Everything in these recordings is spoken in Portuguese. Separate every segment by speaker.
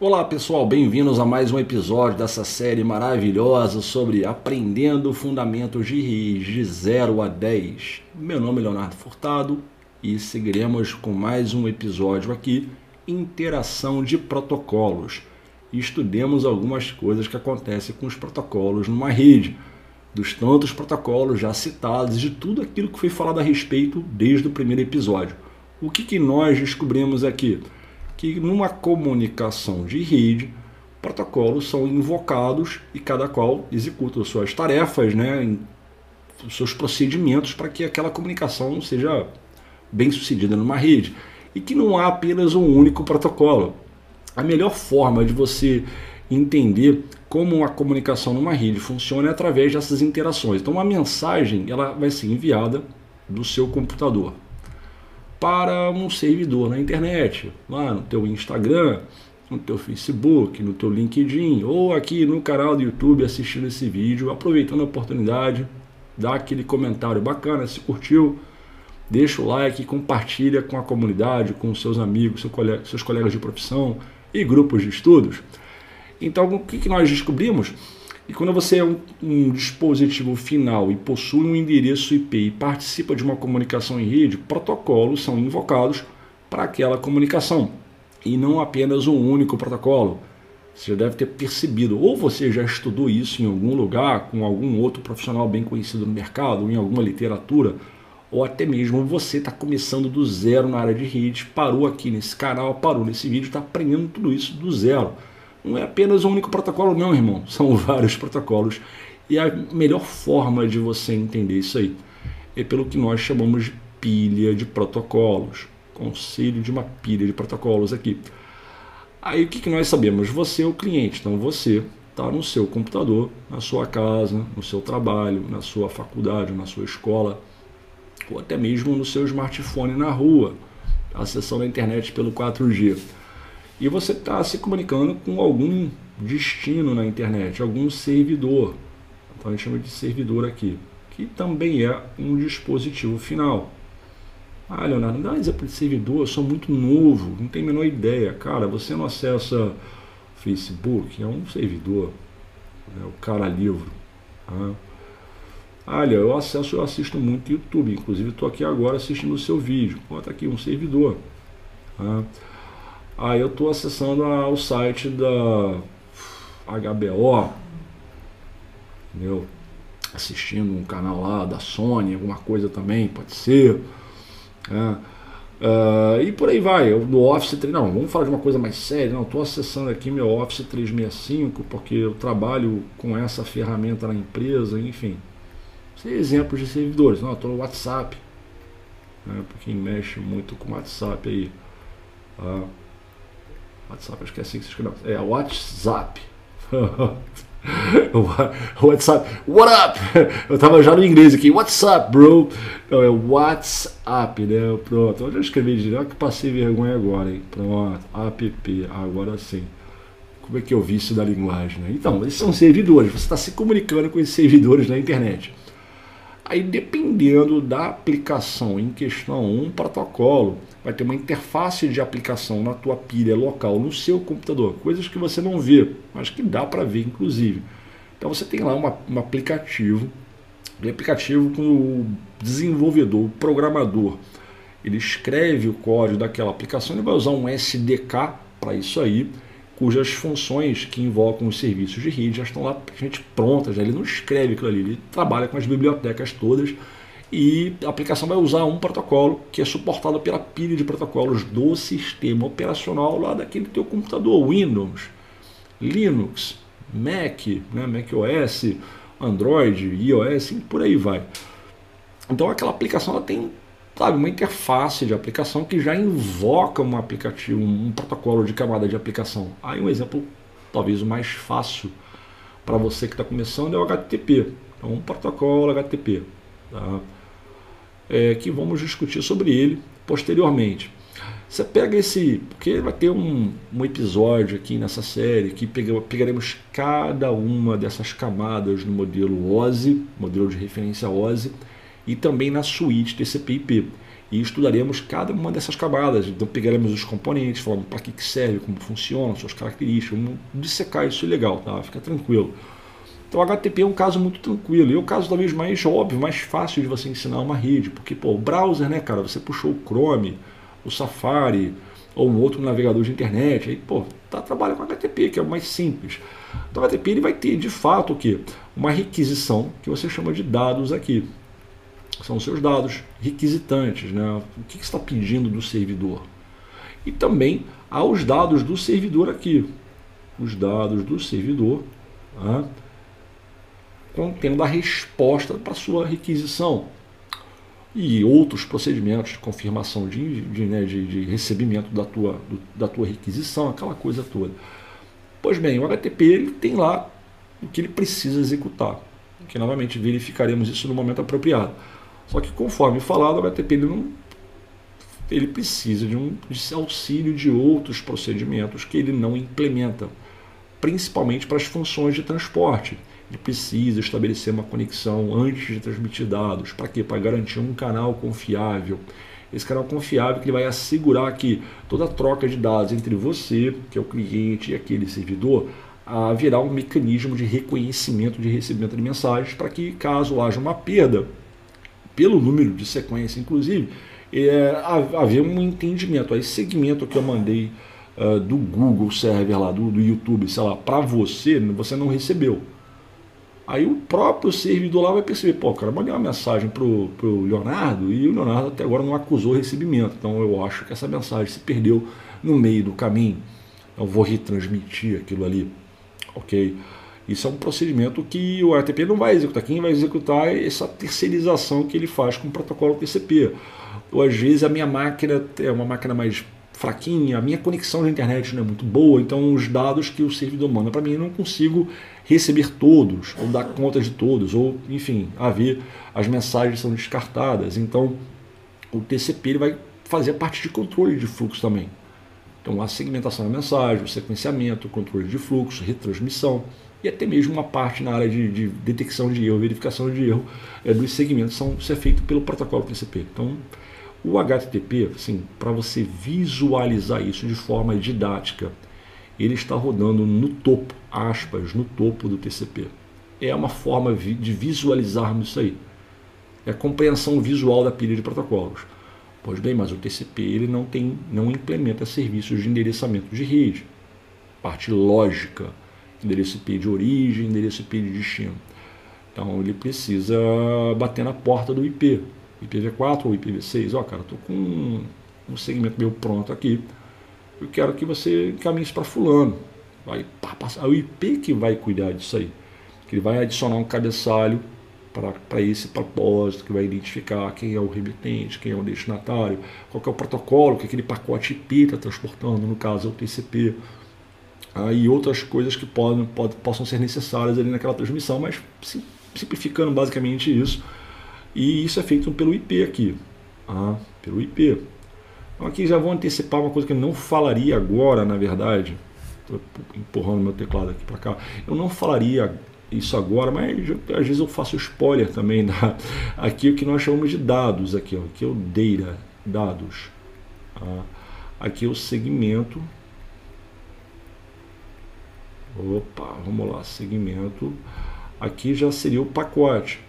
Speaker 1: Olá pessoal, bem-vindos a mais um episódio dessa série maravilhosa sobre aprendendo fundamentos de RIS de 0 a 10. Meu nome é Leonardo Furtado e seguiremos com mais um episódio aqui, interação de protocolos. E estudemos algumas coisas que acontecem com os protocolos numa rede, dos tantos protocolos já citados, de tudo aquilo que foi falado a respeito desde o primeiro episódio. O que, que nós descobrimos aqui? Que numa comunicação de rede, protocolos são invocados e cada qual executa suas tarefas, né, seus procedimentos para que aquela comunicação seja bem sucedida numa rede. E que não há apenas um único protocolo. A melhor forma de você entender como a comunicação numa rede funciona é através dessas interações. Então, uma mensagem ela vai ser enviada do seu computador para um servidor na internet, lá no teu Instagram, no teu Facebook, no teu LinkedIn ou aqui no canal do YouTube assistindo esse vídeo, aproveitando a oportunidade, dá aquele comentário bacana, se curtiu, deixa o like, compartilha com a comunidade, com seus amigos, seus colegas de profissão e grupos de estudos. Então, o que nós descobrimos? E quando você é um, um, dispositivo final e possui um endereço IP e participa de uma comunicação em rede, protocolos são invocados para aquela comunicação e não apenas um único protocolo. Você já deve ter percebido, ou você já estudou isso em algum lugar, com algum outro profissional bem conhecido no mercado, ou em alguma literatura, ou até mesmo você está começando do zero na área de rede, parou aqui nesse canal, parou nesse vídeo, está aprendendo tudo isso do zero. Não é apenas um único protocolo, não, irmão. São vários protocolos. E a melhor forma de você entender isso aí é pelo que nós chamamos de pilha de protocolos. Conselho de uma pilha de protocolos aqui. Aí o que, que nós sabemos? Você é o cliente, então você está no seu computador, na sua casa, no seu trabalho, na sua faculdade, na sua escola, ou até mesmo no seu smartphone na rua, acessando a internet pelo 4G e você está se comunicando com algum destino na internet, algum servidor. Então a gente chama de servidor aqui, que também é um dispositivo final. Ah, Leonardo, dá exemplo de servidor, eu sou muito novo, não tenho a menor ideia. Cara, você não acessa Facebook, é um servidor, é o cara livro. Tá? Olha, eu acesso, eu assisto muito YouTube, inclusive estou aqui agora assistindo o seu vídeo. Bota aqui um servidor. Tá? Aí eu estou acessando a, o site da HBO, entendeu? assistindo um canal lá da Sony, alguma coisa também, pode ser. É. Uh, e por aí vai, eu, no Office 3, não, vamos falar de uma coisa mais séria, não, estou acessando aqui meu Office 365 porque eu trabalho com essa ferramenta na empresa, enfim. São exemplos de servidores, não, estou no WhatsApp, né, para quem mexe muito com WhatsApp aí. Uh, WhatsApp, acho que é assim que se escreve. É WhatsApp. WhatsApp. What up? Eu tava já no inglês aqui. What's up, bro? Não, é WhatsApp, né? Pronto. Eu já escrevi direto que passei vergonha agora, hein? Pronto. App. Agora sim. Como é que eu vi isso da linguagem, né? Então, esses são servidores. Você está se comunicando com esses servidores na internet. Aí, dependendo da aplicação em questão, um protocolo vai ter uma interface de aplicação na tua pilha local, no seu computador, coisas que você não vê, mas que dá para ver, inclusive. Então, você tem lá uma, um aplicativo, um aplicativo com o desenvolvedor, o programador, ele escreve o código daquela aplicação, ele vai usar um SDK para isso aí, cujas funções que invocam os serviços de rede já estão lá prontas, ele não escreve aquilo ali, ele trabalha com as bibliotecas todas e a aplicação vai usar um protocolo que é suportado pela pilha de protocolos do sistema operacional lá daquele teu computador, Windows, Linux, Mac, né, Mac OS, Android, iOS e por aí vai. Então aquela aplicação ela tem sabe, uma interface de aplicação que já invoca um aplicativo, um protocolo de camada de aplicação. Aí um exemplo, talvez o mais fácil para você que está começando é o HTTP. Então, um protocolo HTTP, tá? É, que vamos discutir sobre ele posteriormente. Você pega esse, porque vai ter um, um episódio aqui nessa série que pega, pegaremos cada uma dessas camadas no modelo OSI, modelo de referência OSI, e também na suíte TCP/IP. e estudaremos cada uma dessas camadas. Então pegaremos os componentes, falando para que, que serve, como funciona, suas características, vamos dissecar isso legal, tá? Fica tranquilo. Então o HTTP é um caso muito tranquilo e é o caso talvez mais óbvio, mais fácil de você ensinar uma rede, porque pô, o browser, né, cara, você puxou o Chrome, o Safari ou um outro navegador de internet, aí pô, tá trabalha com HTTP, que é o mais simples. Então o HTTP ele vai ter de fato o que? Uma requisição que você chama de dados aqui. São os seus dados requisitantes, né? O que, que está pedindo do servidor? E também há os dados do servidor aqui. Os dados do servidor. Tá? Contendo a resposta para sua requisição e outros procedimentos de confirmação de, de, né, de, de recebimento da tua, do, da tua requisição, aquela coisa toda. Pois bem, o HTTP ele tem lá o que ele precisa executar, que novamente verificaremos isso no momento apropriado. Só que conforme falado, o HTTP ele não ele precisa de um de auxílio de outros procedimentos que ele não implementa, principalmente para as funções de transporte ele precisa estabelecer uma conexão antes de transmitir dados. Para quê? Para garantir um canal confiável. Esse canal confiável que ele vai assegurar que toda troca de dados entre você, que é o cliente, e aquele servidor, haverá um mecanismo de reconhecimento de recebimento de mensagens para que, caso haja uma perda, pelo número de sequência, inclusive, é, haver um entendimento. Esse segmento que eu mandei uh, do Google Server lá, do, do YouTube, sei lá, para você, você não recebeu. Aí o próprio servidor lá vai perceber, pô, cara, mandei uma mensagem pro, pro Leonardo e o Leonardo até agora não acusou o recebimento. Então eu acho que essa mensagem se perdeu no meio do caminho. Eu vou retransmitir aquilo ali, ok? Isso é um procedimento que o RTP não vai executar. Quem vai executar é essa terceirização que ele faz com o protocolo TCP. Ou às vezes a minha máquina é uma máquina mais fraquinha, a minha conexão na internet não é muito boa, então os dados que o servidor manda para mim eu não consigo receber todos, ou dar conta de todos, ou enfim, haver as mensagens são descartadas. Então o TCP ele vai fazer a parte de controle de fluxo também. Então a segmentação da mensagem, o sequenciamento, o controle de fluxo, retransmissão e até mesmo uma parte na área de, de detecção de erro, verificação de erro é, dos segmentos são ser feito pelo protocolo TCP. Então o HTTP, assim, para você visualizar isso de forma didática, ele está rodando no topo, aspas, no topo do TCP. É uma forma de visualizarmos isso aí. É a compreensão visual da pilha de protocolos. Pois bem, mas o TCP ele não tem, não implementa serviços de endereçamento de rede. Parte lógica, endereço IP de origem, endereço IP de destino. Então ele precisa bater na porta do IP. IPv4 ou IPv6, ó, cara, estou com um, segmento meu pronto aqui, eu quero que você encaminhe isso para fulano. Vai passar, é o IP que vai cuidar disso aí. Que ele vai adicionar um cabeçalho para esse propósito, que vai identificar quem é o remitente, quem é o destinatário, qual é o protocolo que aquele pacote IP está transportando, no caso é o TCP, aí outras coisas que podem, podem, possam ser necessárias ali naquela transmissão, mas simplificando basicamente isso, e isso é feito pelo IP aqui, ah, pelo IP. Então aqui já vou antecipar uma coisa que eu não falaria agora, na verdade. Estou empurrando meu teclado aqui para cá. Eu não falaria isso agora, mas às vezes eu faço spoiler também da, aqui o que nós chamamos de dados aqui, ó, aqui é o data, dados. Ah, aqui é o segmento. Opa, vamos lá, segmento. Aqui já seria o pacote.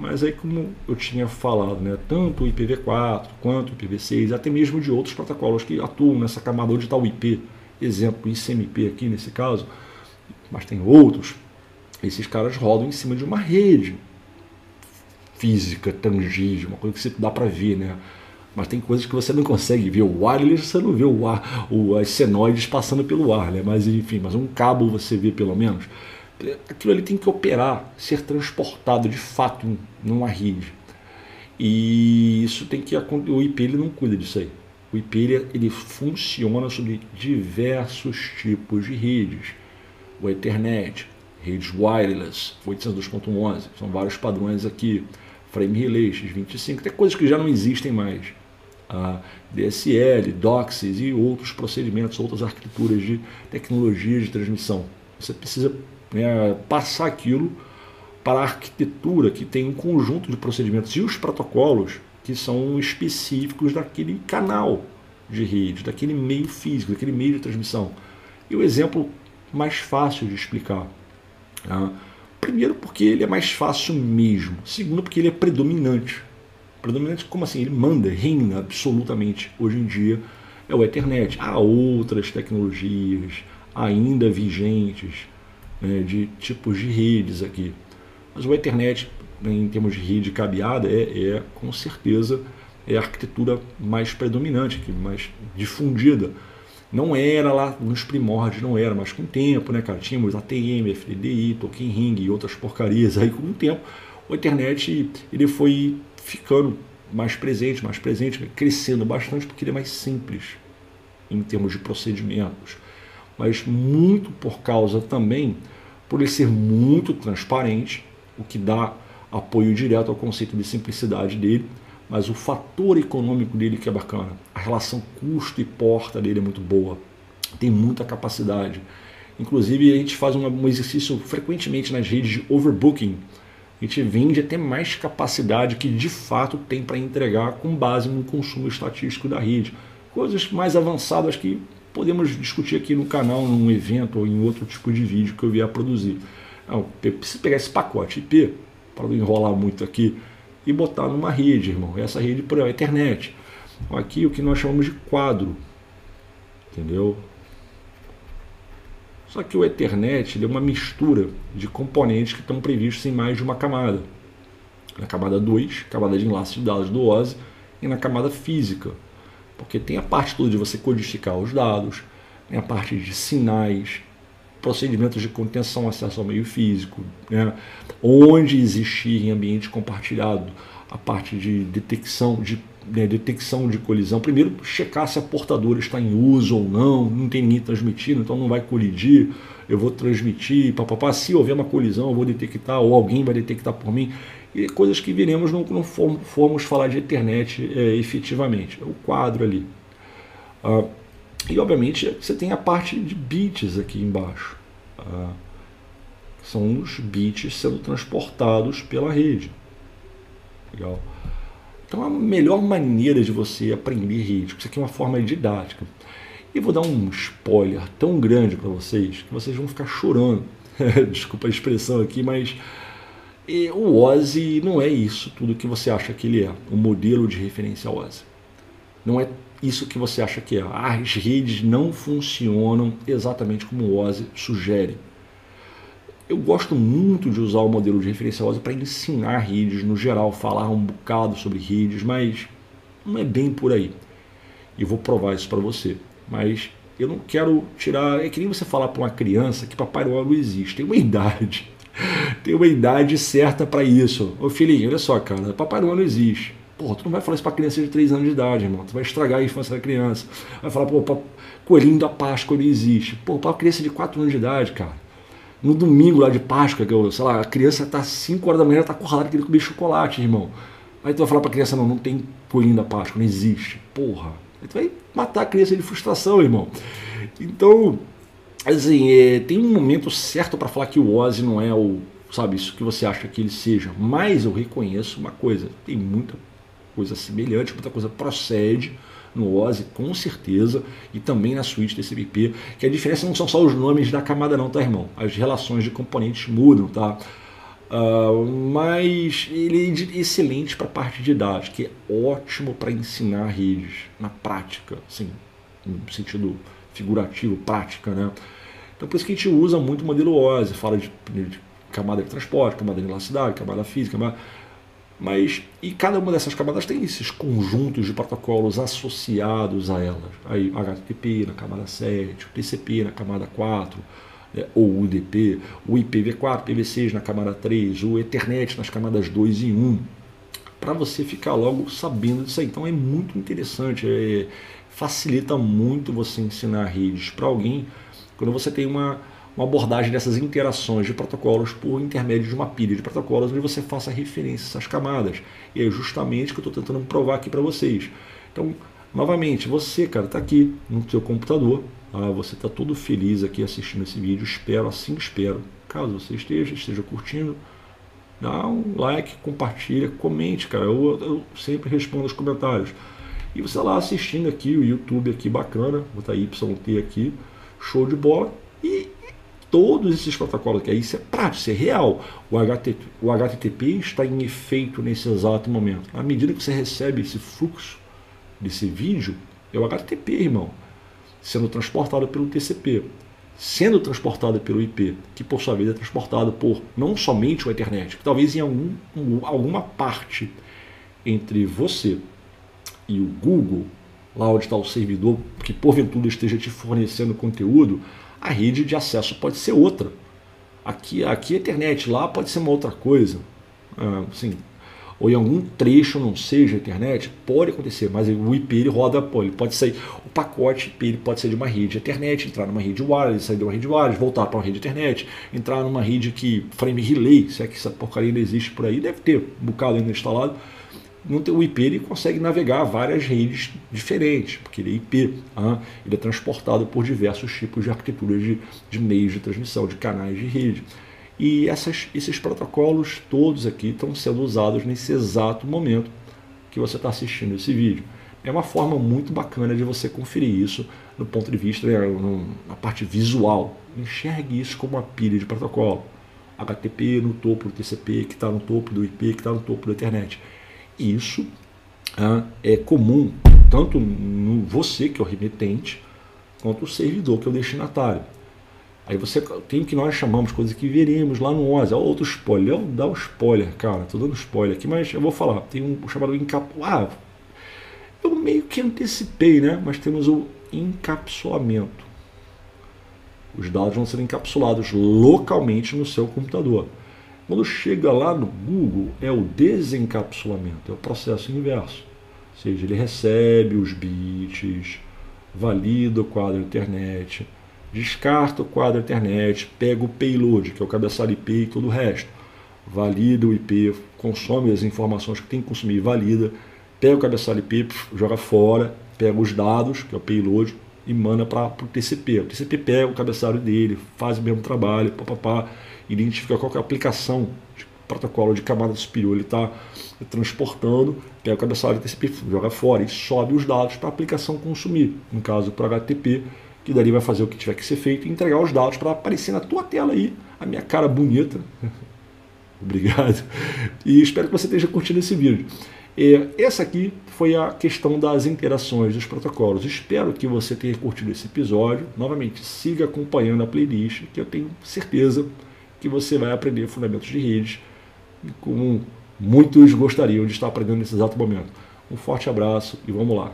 Speaker 1: Mas aí, como eu tinha falado, né, tanto o IPv4 quanto o IPv6, até mesmo de outros protocolos que atuam nessa camada onde está o IP, exemplo, ICMP aqui nesse caso, mas tem outros, esses caras rodam em cima de uma rede física, tangível, uma coisa que você dá para ver, né? Mas tem coisas que você não consegue ver. O wireless você não vê o ar, o, as senoides passando pelo ar, né? Mas enfim, mas um cabo você vê pelo menos aquilo ali tem que operar, ser transportado de fato numa rede. E isso tem que o IP ele não cuida disso aí. O IP ele, ele funciona sobre diversos tipos de redes. O Ethernet, redes wireless, 802.11, são vários padrões aqui. Frame Relay, X25, tem coisas que já não existem mais. A DSL, DOCSIS e outros procedimentos, outras arquiteturas de tecnologia de transmissão. Você precisa né, passar aquilo para a arquitetura que tem um conjunto de procedimentos e os protocolos que são específicos daquele canal de rede, daquele meio físico, daquele meio de transmissão. E o exemplo mais fácil de explicar. Tá? Primeiro, porque ele é mais fácil mesmo. Segundo, porque ele é predominante. Predominante, como assim? Ele manda, reina absolutamente hoje em dia. É o Ethernet. Há outras tecnologias ainda vigentes né, de tipos de redes aqui. Mas o Ethernet, em termos de rede cabeada, é, é com certeza é a arquitetura mais predominante, mais difundida. Não era lá nos primórdios, não era, mas com o tempo, né, cara? Tínhamos ATM, FDDI, Token Ring e outras porcarias. Aí com o tempo, o internet ele foi ficando mais presente, mais presente, crescendo bastante porque ele é mais simples em termos de procedimentos. Mas muito por causa também por ele ser muito transparente, o que dá apoio direto ao conceito de simplicidade dele mas o fator econômico dele que é bacana. A relação custo e porta dele é muito boa. Tem muita capacidade. Inclusive, a gente faz um exercício frequentemente nas redes de overbooking. A gente vende até mais capacidade que de fato tem para entregar com base no consumo estatístico da rede. Coisas mais avançadas que podemos discutir aqui no canal, num evento ou em outro tipo de vídeo que eu vier a produzir. Não, preciso pegar esse pacote IP, para não enrolar muito aqui, e botar numa rede, irmão. Essa rede por a internet. Aqui o que nós chamamos de quadro. Entendeu? Só que o Ethernet é uma mistura de componentes que estão previstos em mais de uma camada. Na camada 2, camada de enlace de dados do OSI, e na camada física. Porque tem a parte toda de você codificar os dados, tem a parte de sinais, procedimentos de contenção, acesso ao meio físico, né? onde existir em ambiente compartilhado a parte de detecção de né, detecção de colisão. Primeiro, checar se a portadora está em uso ou não, não tem ninguém transmitindo, então não vai colidir. Eu vou transmitir, papapá. Se houver uma colisão, eu vou detectar, ou alguém vai detectar por mim. E coisas que viremos não, não formos falar de internet é, efetivamente. O quadro ali. Ah, e obviamente você tem a parte de bits aqui embaixo. Tá? São os bits sendo transportados pela rede. Legal? Então a melhor maneira de você aprender rede, isso aqui é uma forma didática. E vou dar um spoiler tão grande para vocês que vocês vão ficar chorando. Desculpa a expressão aqui, mas o OSI não é isso tudo que você acha que ele é, o modelo de referência OSI. Não é isso que você acha que é. As redes não funcionam exatamente como o OSI sugere. Eu gosto muito de usar o modelo de referência OSI para ensinar redes no geral, falar um bocado sobre redes, mas não é bem por aí. E vou provar isso para você. Mas eu não quero tirar. É que nem você falar para uma criança que Papai Noel não existe. Tem uma idade. Tem uma idade certa para isso. Ô filhinho, olha só, cara. Papai Noel não existe. Pô, tu não vai falar isso pra criança de 3 anos de idade, irmão. Tu vai estragar a infância da criança. Vai falar, pô, coelhinho da Páscoa não existe. Pô, pra criança de 4 anos de idade, cara. No domingo lá de Páscoa, que eu, sei lá, a criança tá 5 horas da manhã, tá corralada querendo comer chocolate, irmão. Aí tu vai falar pra criança, não, não tem coelhinho da Páscoa, não existe. Porra. Aí tu vai matar a criança de frustração, irmão. Então, assim, é, tem um momento certo para falar que o Ozzy não é o, sabe, isso que você acha que ele seja. Mas eu reconheço uma coisa, tem muita coisa semelhante, muita coisa procede no OSI, com certeza, e também na suíte TCP/IP, que a diferença não são só os nomes da camada não, tá, irmão? As relações de componentes mudam, tá? Uh, mas ele é excelente para a parte didática, é ótimo para ensinar redes na prática, assim, no sentido figurativo, prática, né? Então por isso que a gente usa muito modelo OSI, fala de, de camada de transporte, camada de elasticidade, camada física, camada mas, e cada uma dessas camadas tem esses conjuntos de protocolos associados a elas. Aí HTTP na camada 7, o TCP na camada 4, né, ou UDP, o IPv4, IPv6 na camada 3, o Ethernet nas camadas 2 e 1, para você ficar logo sabendo disso aí. Então é muito interessante, é, facilita muito você ensinar redes para alguém quando você tem uma uma abordagem dessas interações de protocolos por intermédio de uma pilha de protocolos onde você faça referência a essas camadas. E é justamente o que eu estou tentando provar aqui para vocês. Então, novamente, você, cara, está aqui no seu computador, tá? você está todo feliz aqui assistindo esse vídeo, espero, assim espero, caso você esteja, esteja curtindo, Dá um like, compartilha, comente, cara. Eu, eu sempre respondo os comentários. E você lá assistindo aqui, o YouTube aqui bacana, botar YT aqui, show de bola. E todos esses protocolos que aí, isso é prático, isso é real. O, o HTTP está em efeito nesse exato momento. À medida que você recebe esse fluxo desse vídeo, é o HTTP, irmão, sendo transportado pelo TCP, sendo transportado pelo IP, que por sua vez é transportado por não somente o internet, que talvez em algum, alguma parte entre você e o Google, lá onde está o servidor que porventura esteja te fornecendo conteúdo, a rede de acesso pode ser outra. Aqui, aqui a internet, lá pode ser uma outra coisa. Assim, ou em algum trecho não seja internet, pode acontecer, mas o IP ele roda, pô, ele pode sair, o pacote IP ele pode sair de uma rede internet, entrar numa rede wireless, sair de uma rede wireless, voltar para uma rede internet, entrar numa rede que frame relay, se é que essa porcaria ainda existe por aí, deve ter um bocado ainda instalado, o IP ele consegue navegar várias redes diferentes, porque ele é IP, ah, ele é transportado por diversos tipos de arquiteturas de, de meios de transmissão, de canais de rede. E essas, esses protocolos todos aqui estão sendo usados nesse exato momento que você está assistindo esse vídeo. É uma forma muito bacana de você conferir isso no ponto de vista, né, na parte visual. Enxergue isso como uma pilha de protocolo. HTTP no topo do TCP, que está no topo do IP, que está no topo da internet isso ah, é comum tanto no você, que é o remetente, quanto o servidor, que é o destinatário. Aí você tem o que nós chamamos, coisas que veremos lá no 11. Olha outro spoiler. Dá um spoiler, cara. Tô dando spoiler aqui, mas eu vou falar. Tem um chamado encapsulamento. Ah, eu meio que antecipei, né? Mas temos o encapsulamento. Os dados vão ser encapsulados localmente no seu computador. Quando chega lá no Google, é o desencapsulamento, é o processo inverso. Ou seja, ele recebe os bits, valida o quadro internet, descarta o quadro internet, pega o payload, que é o cabeçalho IP e todo o resto, valida o IP, consome as informações que tem que consumir, valida, pega o cabeçalho IP, joga fora, pega os dados, que é o payload, e manda para o TCP. O TCP pega o cabeçalho dele, faz o mesmo trabalho, papapá, identifica qual é a aplicação de protocolo de camada superior ele está transportando, pega o cabeçalho TCP, joga fora e sobe os dados para a aplicação consumir. No caso, para HTTP, que dali vai fazer o que tiver que ser feito e entregar os dados para aparecer na tua tela aí, a minha cara bonita. Obrigado. E espero que você esteja curtindo esse vídeo. E essa aqui foi a questão das interações dos protocolos. Espero que você tenha curtido esse episódio. Novamente, siga acompanhando a playlist, que eu tenho certeza que você vai aprender fundamentos de redes, como muitos gostariam de estar aprendendo nesse exato momento. Um forte abraço e vamos lá.